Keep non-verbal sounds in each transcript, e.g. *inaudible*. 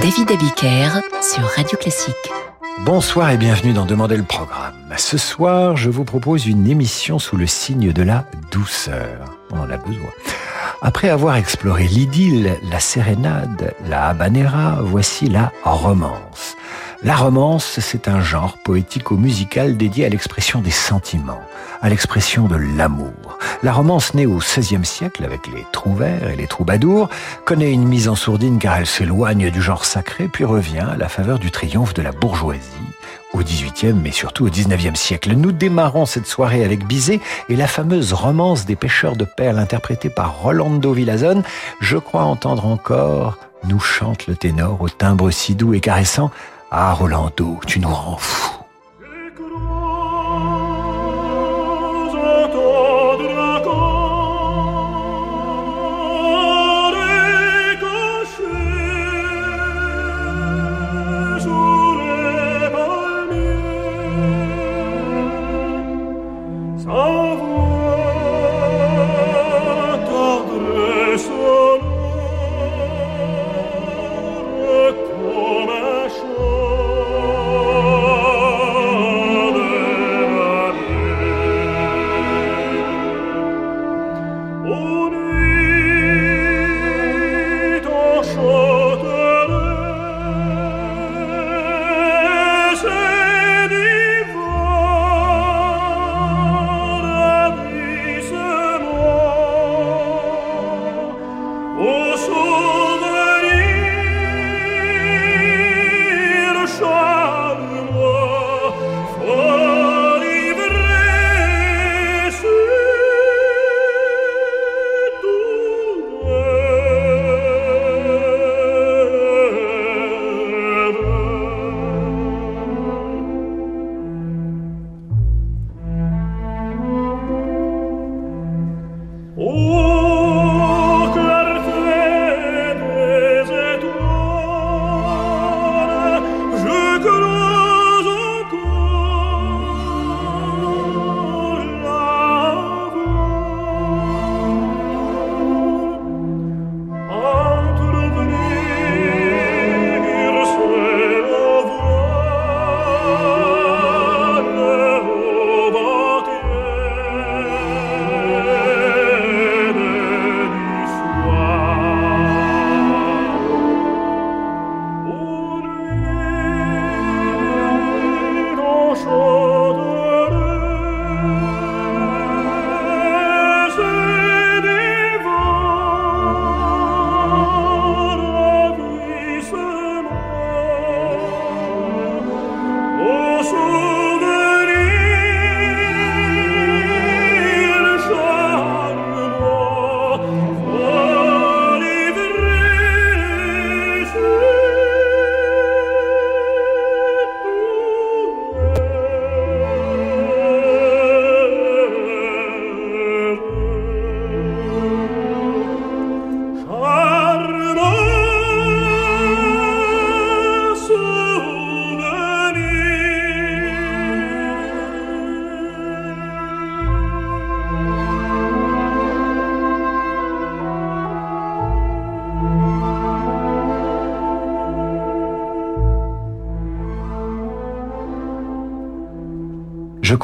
David Abiker sur Radio Classique. Bonsoir et bienvenue dans Demander le programme. Ce soir, je vous propose une émission sous le signe de la douceur. On en a besoin. Après avoir exploré l'idylle, la sérénade, la habanera, voici la romance. La romance, c'est un genre poético-musical dédié à l'expression des sentiments, à l'expression de l'amour. La romance née au XVIe siècle avec les trouvères et les troubadours connaît une mise en sourdine car elle s'éloigne du genre sacré puis revient à la faveur du triomphe de la bourgeoisie au XVIIIe mais surtout au XIXe siècle. Nous démarrons cette soirée avec Bizet et la fameuse romance des pêcheurs de perles interprétée par Rolando Villazone. Je crois entendre encore nous chante le ténor au timbre si doux et caressant ah, Rolando, tu nous rends fous.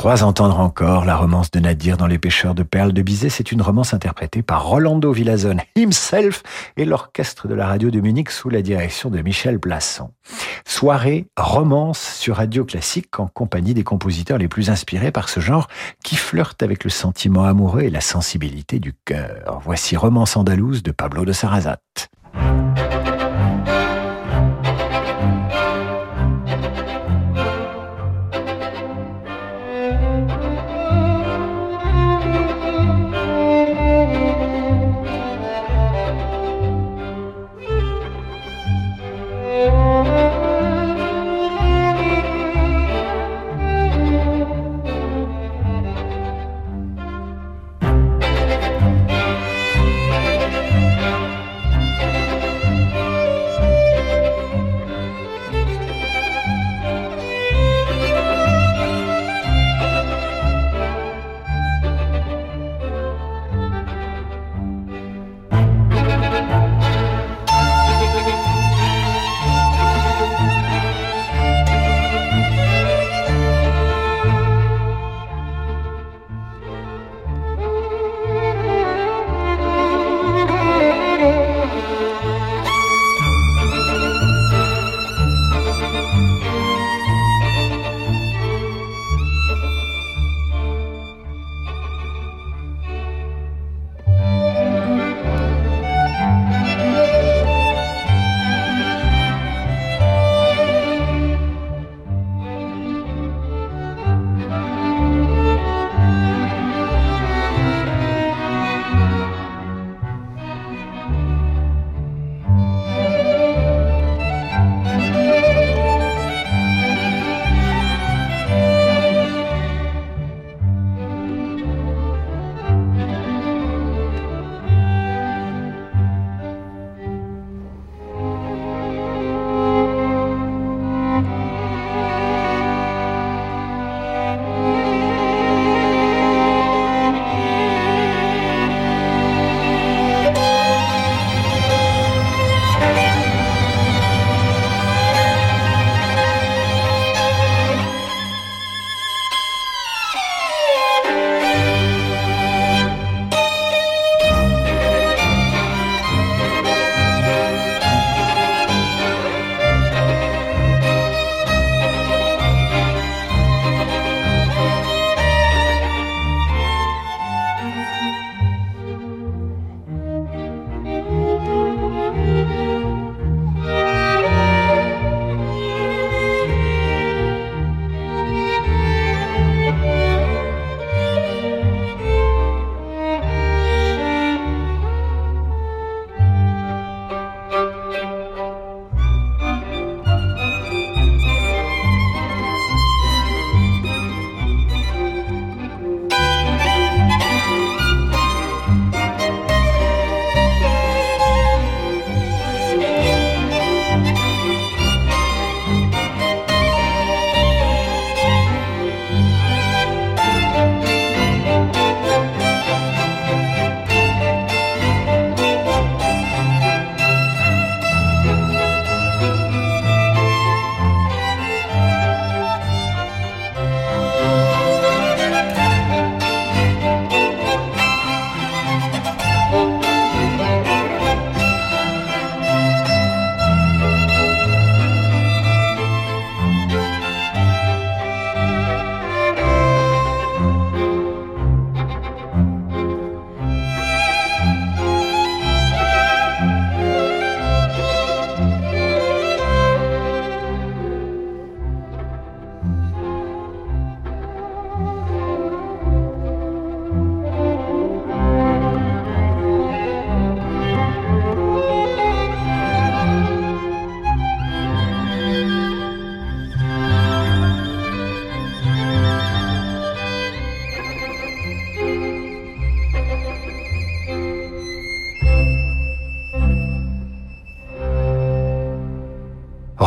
Crois entendre encore la romance de Nadir dans Les pêcheurs de perles de Bizet. C'est une romance interprétée par Rolando Villazone himself et l'orchestre de la radio de Munich sous la direction de Michel Plasson. Soirée romance sur Radio Classique en compagnie des compositeurs les plus inspirés par ce genre qui flirte avec le sentiment amoureux et la sensibilité du cœur. Voici Romance andalouse de Pablo de Sarrazat.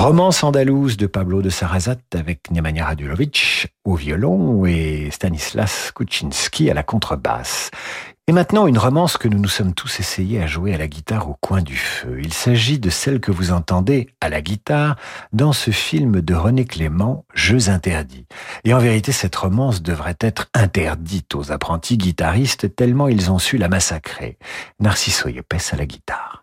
Romance andalouse de Pablo de Sarrazat avec Nemanja Radulovic au violon et Stanislas Kuczynski à la contrebasse. Et maintenant, une romance que nous nous sommes tous essayés à jouer à la guitare au coin du feu. Il s'agit de celle que vous entendez à la guitare dans ce film de René Clément, Jeux interdits. Et en vérité, cette romance devrait être interdite aux apprentis guitaristes tellement ils ont su la massacrer. Narciso Yepes à la guitare.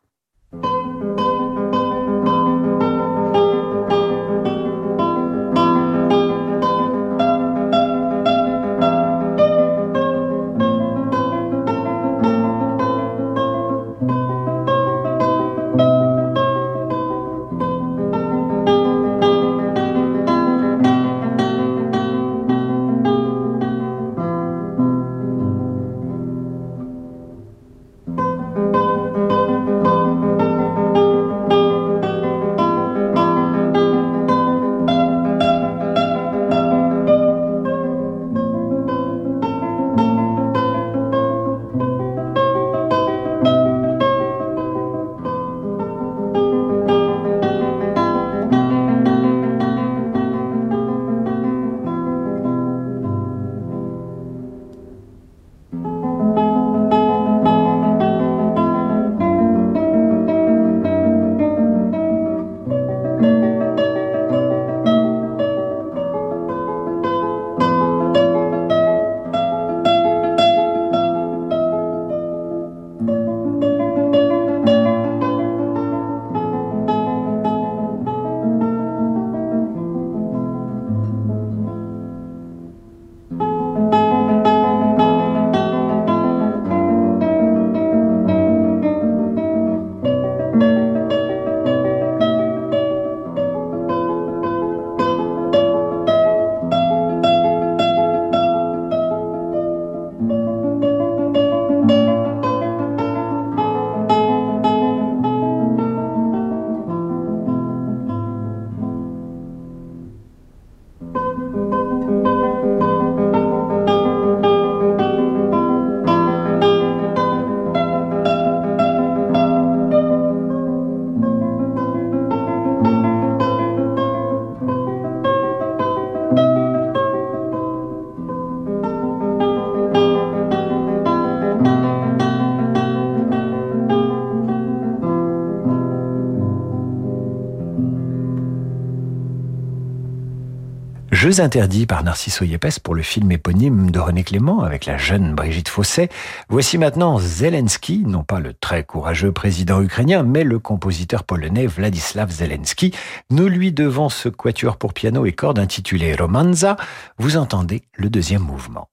Jeux interdits par Narciso Yepes pour le film éponyme de René Clément avec la jeune Brigitte Fosset. Voici maintenant Zelensky, non pas le très courageux président ukrainien, mais le compositeur polonais Vladislav Zelensky. Nous lui devons ce quatuor pour piano et cordes intitulé Romanza. Vous entendez le deuxième mouvement.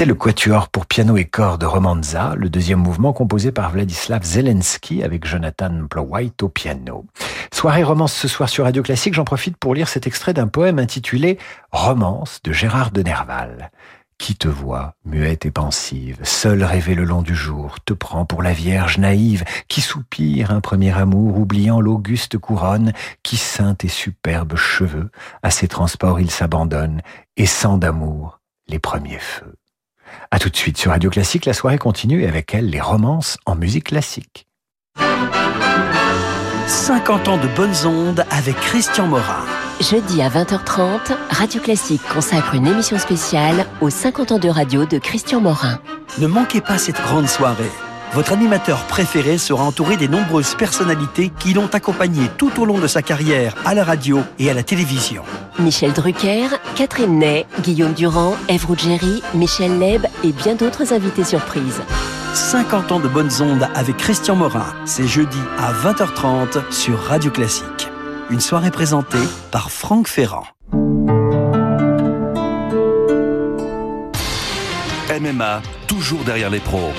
C'était le quatuor pour piano et corps de Romanza, le deuxième mouvement composé par Vladislav Zelensky avec Jonathan Plowhite au piano. Soirée romance ce soir sur Radio Classique, j'en profite pour lire cet extrait d'un poème intitulé Romance de Gérard de Nerval. Qui te voit, muette et pensive, seule rêver le long du jour, te prend pour la Vierge naïve, qui soupire un premier amour, oubliant l'auguste couronne, qui ceinte et superbes cheveux, à ses transports il s'abandonne, et sans d'amour les premiers feux. À tout de suite sur Radio Classique, la soirée continue et avec elle les romances en musique classique. 50 ans de bonnes ondes avec Christian Morin. Jeudi à 20h30, Radio Classique consacre une émission spéciale aux 50 ans de radio de Christian Morin. Ne manquez pas cette grande soirée. Votre animateur préféré sera entouré des nombreuses personnalités qui l'ont accompagné tout au long de sa carrière à la radio et à la télévision. Michel Drucker, Catherine Ney, Guillaume Durand, Ève Ruggieri, Michel Leb et bien d'autres invités surprises. 50 ans de bonnes ondes avec Christian Morin. C'est jeudi à 20h30 sur Radio Classique. Une soirée présentée par Franck Ferrand. MMA, toujours derrière les pros.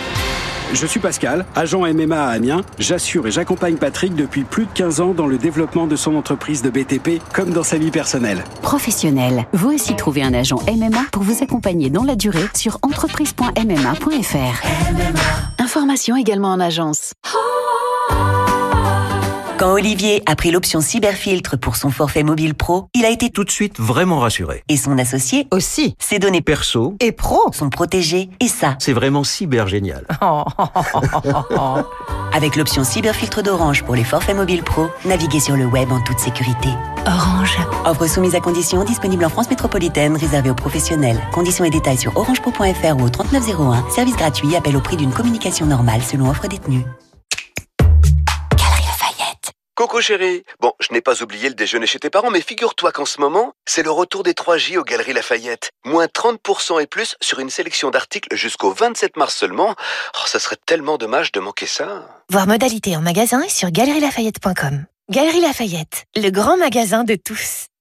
Je suis Pascal, agent MMA à Amiens. J'assure et j'accompagne Patrick depuis plus de 15 ans dans le développement de son entreprise de BTP comme dans sa vie personnelle. Professionnel, vous aussi trouvez un agent MMA pour vous accompagner dans la durée sur entreprise.mma.fr. Information également en agence. Quand Olivier a pris l'option cyberfiltre pour son forfait mobile pro, il a été tout de suite vraiment rassuré. Et son associé aussi. Ses données perso et pro sont protégées et ça, c'est vraiment cyber génial. *laughs* *laughs* Avec l'option cyberfiltre d'Orange pour les forfaits mobiles pro, naviguez sur le web en toute sécurité. Orange. Offre soumise à conditions disponible en France métropolitaine, réservée aux professionnels. Conditions et détails sur orangepro.fr ou au 3901. Service gratuit, appel au prix d'une communication normale selon offre détenue. Coco chérie, bon, je n'ai pas oublié le déjeuner chez tes parents, mais figure-toi qu'en ce moment, c'est le retour des 3J aux Galeries Lafayette. Moins 30% et plus sur une sélection d'articles jusqu'au 27 mars seulement. Oh, ça serait tellement dommage de manquer ça. Voir modalité en magasin sur galerielafayette.com. Galerie Lafayette, le grand magasin de tous.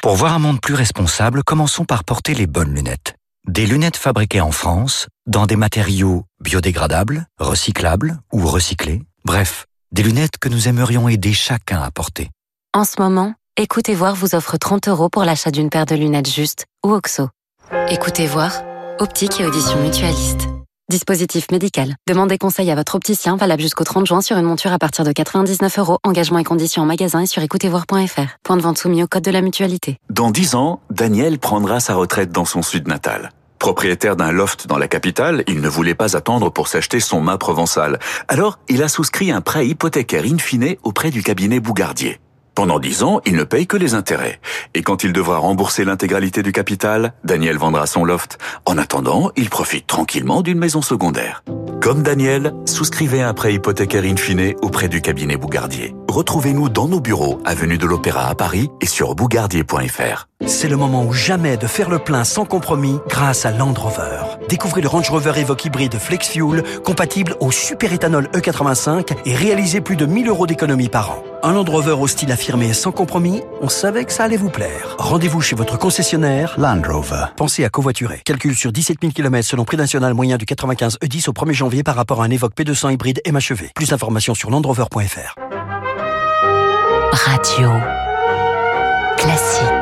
Pour voir un monde plus responsable, commençons par porter les bonnes lunettes. Des lunettes fabriquées en France, dans des matériaux biodégradables, recyclables ou recyclés. Bref, des lunettes que nous aimerions aider chacun à porter. En ce moment, Écoutez Voir vous offre 30 euros pour l'achat d'une paire de lunettes justes ou OXO. Écoutez Voir, optique et audition mutualiste. Dispositif médical. Demandez conseil à votre opticien valable jusqu'au 30 juin sur une monture à partir de 99 euros. Engagement et conditions en magasin et sur écoutezvoir.fr. Point de vente soumis au code de la mutualité. Dans 10 ans, Daniel prendra sa retraite dans son sud natal. Propriétaire d'un loft dans la capitale, il ne voulait pas attendre pour s'acheter son mât provençal. Alors, il a souscrit un prêt hypothécaire in fine auprès du cabinet Bougardier. Pendant 10 ans, il ne paye que les intérêts. Et quand il devra rembourser l'intégralité du capital, Daniel vendra son loft. En attendant, il profite tranquillement d'une maison secondaire. Comme Daniel, souscrivez un prêt hypothécaire in fine auprès du cabinet Bougardier. Retrouvez-nous dans nos bureaux, avenue de l'Opéra à Paris et sur bougardier.fr. C'est le moment ou jamais de faire le plein sans compromis grâce à Land Rover. Découvrez le Range Rover Evoque hybride Flex Fuel, compatible au superéthanol E85 et réalisez plus de 1000 euros d'économie par an. Un Land Rover au style affirmé sans compromis, on savait que ça allait vous plaire. Rendez-vous chez votre concessionnaire Land Rover. Pensez à covoiturer. Calcul sur 17 000 km selon prix national moyen du 95 E10 au 1er janvier par rapport à un Evoque P200 hybride MHEV. Plus d'informations sur landrover.fr. Radio classique.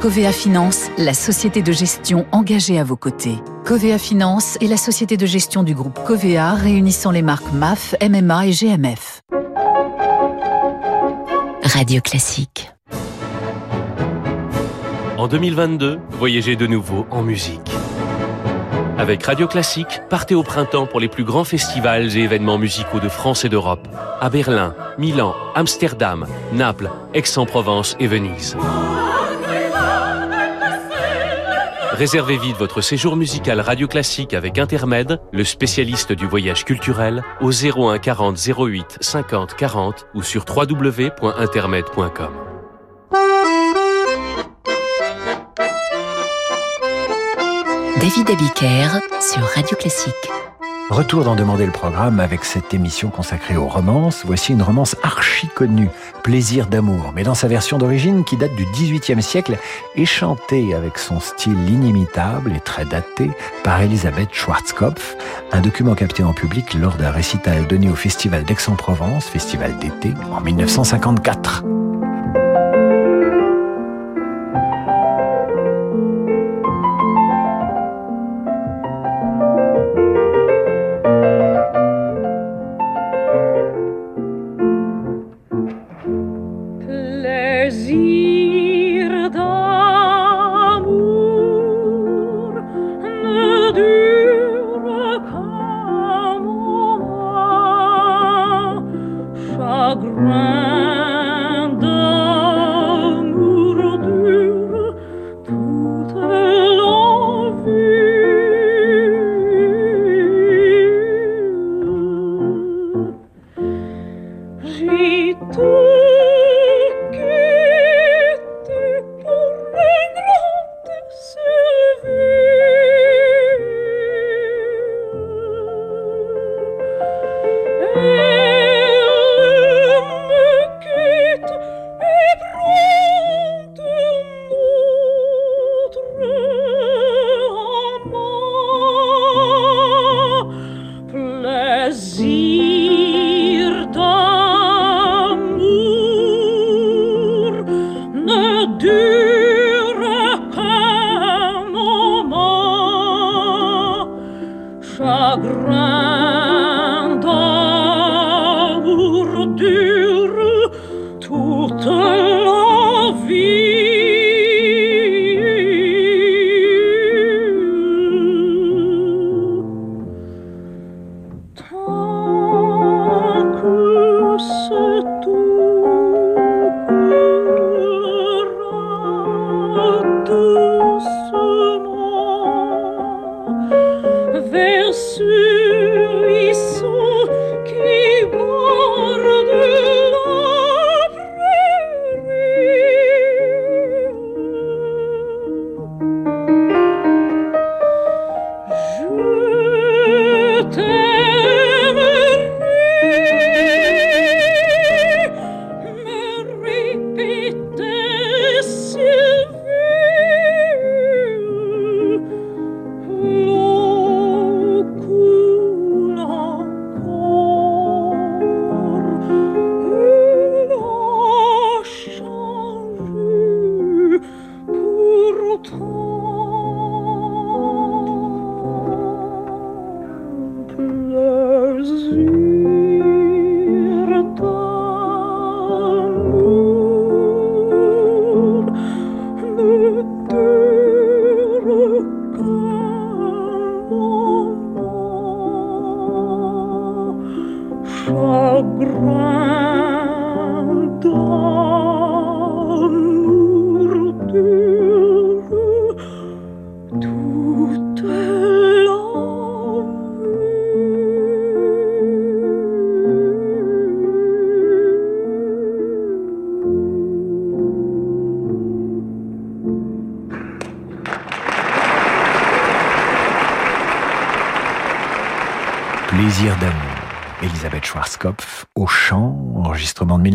Covea Finance, la société de gestion engagée à vos côtés. Covea Finance est la société de gestion du groupe Covea réunissant les marques MAF, MMA et GMF. Radio Classique. En 2022, voyagez de nouveau en musique. Avec Radio Classique, partez au printemps pour les plus grands festivals et événements musicaux de France et d'Europe. À Berlin, Milan, Amsterdam, Naples, Aix-en-Provence et Venise. Réservez vite votre séjour musical Radio Classique avec Intermède, le spécialiste du voyage culturel, au 01 40 08 50 40 ou sur www.intermed.com. David Abiker sur Radio Classique. Retour d'en demander le programme avec cette émission consacrée aux romances. Voici une romance archi connue, Plaisir d'amour, mais dans sa version d'origine qui date du XVIIIe siècle et chantée avec son style inimitable et très daté par Elisabeth Schwarzkopf, un document capté en public lors d'un récital donné au Festival d'Aix-en-Provence, festival d'été, en 1954.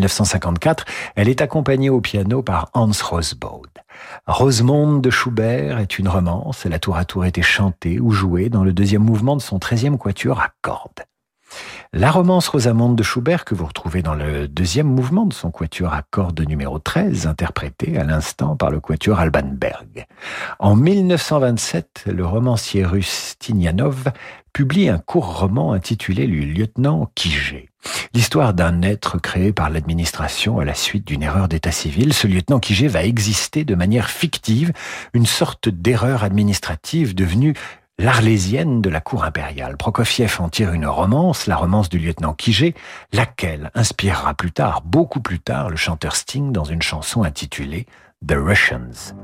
1954. Elle est accompagnée au piano par Hans Rosbaud. Rosemonde de Schubert est une romance. Elle a tour à tour été chantée ou jouée dans le deuxième mouvement de son 13e quatuor à cordes. La romance Rosamonde de Schubert, que vous retrouvez dans le deuxième mouvement de son quatuor à cordes numéro 13, interprété à l'instant par le quatuor Alban Berg. En 1927, le romancier russe Tinianov publie un court roman intitulé Le lieutenant Kijé. L'histoire d'un être créé par l'administration à la suite d'une erreur d'état civil, ce lieutenant Kijé va exister de manière fictive, une sorte d'erreur administrative devenue l'Arlésienne de la cour impériale. Prokofiev en tire une romance, la romance du lieutenant Kijé, laquelle inspirera plus tard, beaucoup plus tard, le chanteur Sting dans une chanson intitulée The Russians.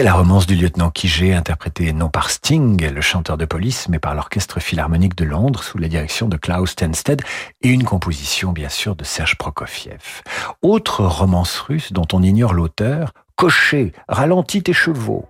C'était la romance du lieutenant Kijé, interprétée non par Sting, le chanteur de police, mais par l'Orchestre Philharmonique de Londres, sous la direction de Klaus Tenstedt, et une composition, bien sûr, de Serge Prokofiev. Autre romance russe dont on ignore l'auteur, Cocher, ralentis tes chevaux.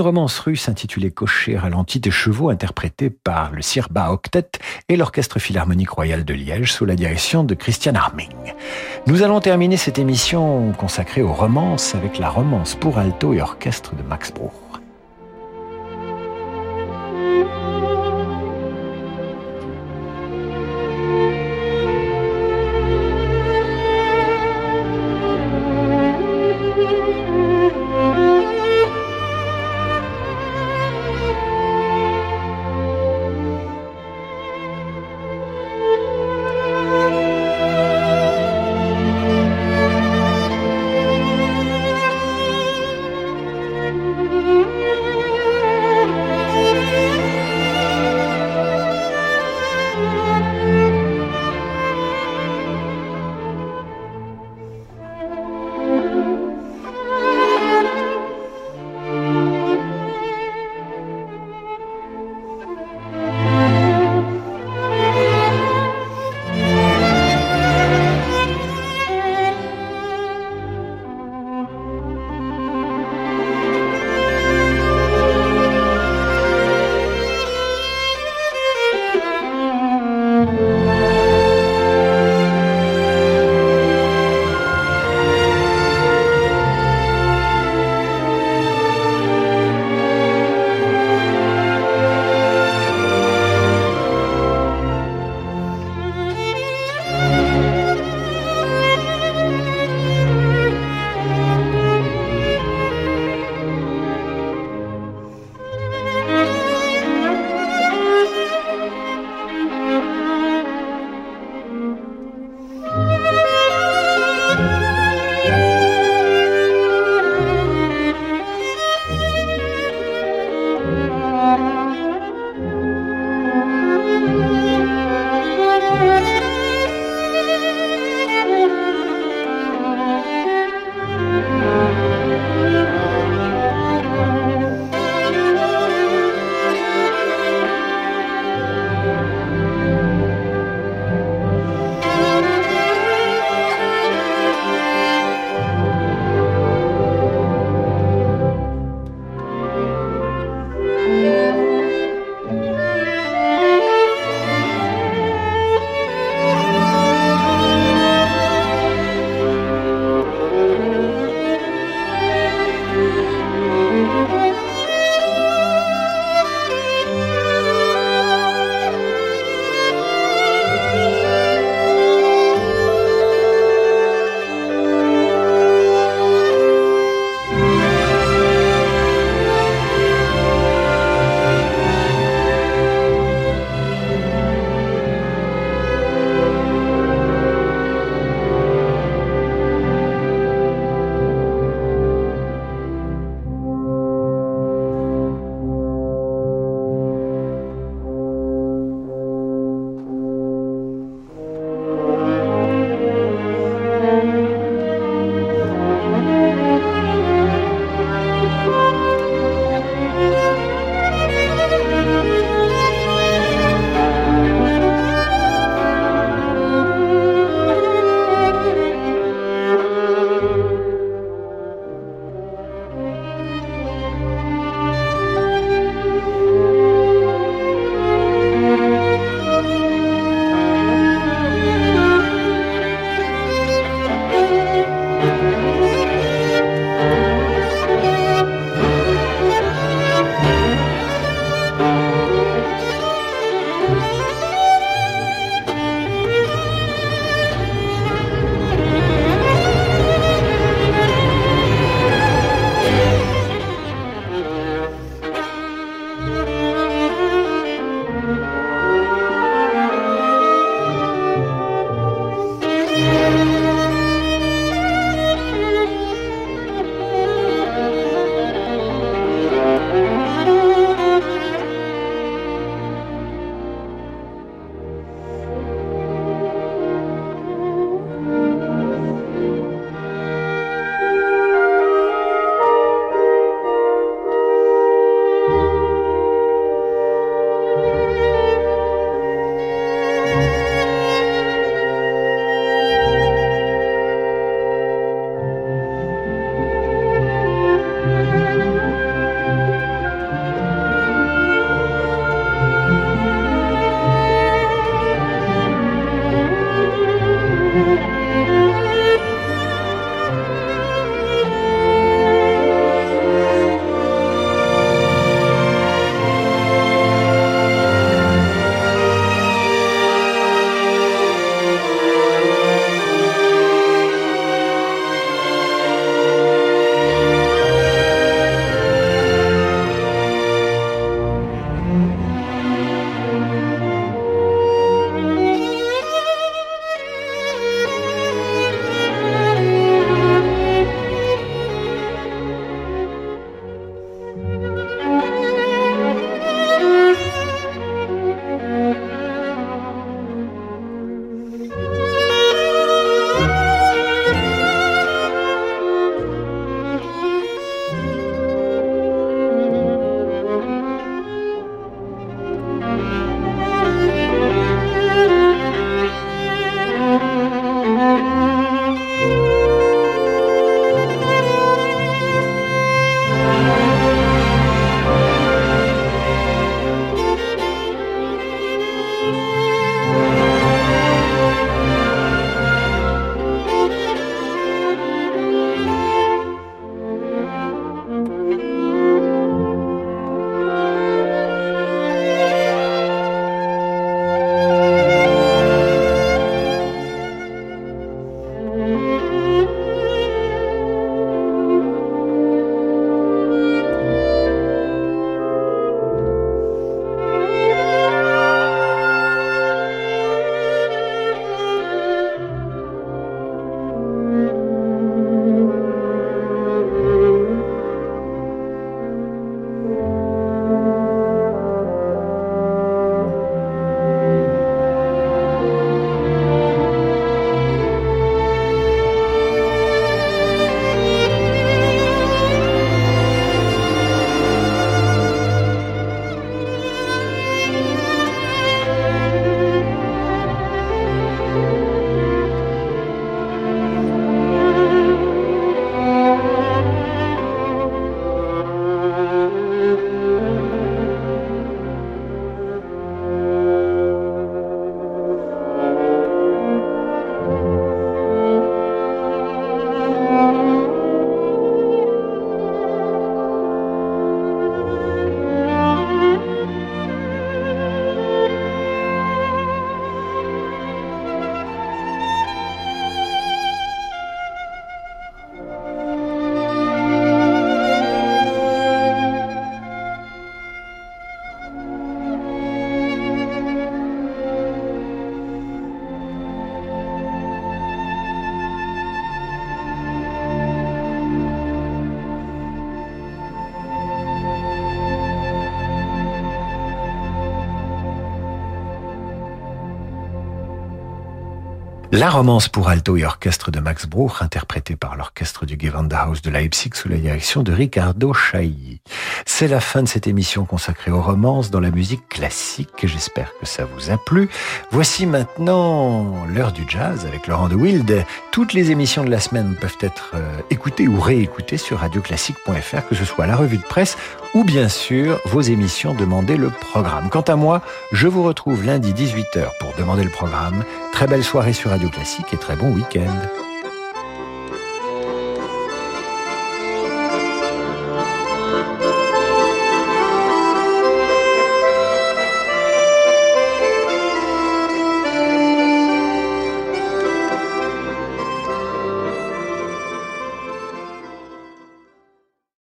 Une romance russe intitulée Cocher ralenti des chevaux interprétée par le Sirba Octet et l'Orchestre Philharmonique Royal de Liège sous la direction de Christian Arming. Nous allons terminer cette émission consacrée aux romances avec la romance pour alto et orchestre de Max Bruch. La romance pour alto et orchestre de Max Bruch, interprétée par l'orchestre du Gewandhaus de Leipzig sous la direction de Riccardo Chailly. C'est la fin de cette émission consacrée aux romances dans la musique classique. J'espère que ça vous a plu. Voici maintenant l'heure du jazz avec Laurent de Wild. Toutes les émissions de la semaine peuvent être euh, écoutées ou réécoutées sur radioclassique.fr, que ce soit la revue de presse ou bien sûr vos émissions Demandez le programme. Quant à moi, je vous retrouve lundi 18h pour Demander le programme. Très belle soirée sur Radio Classique et très bon week-end.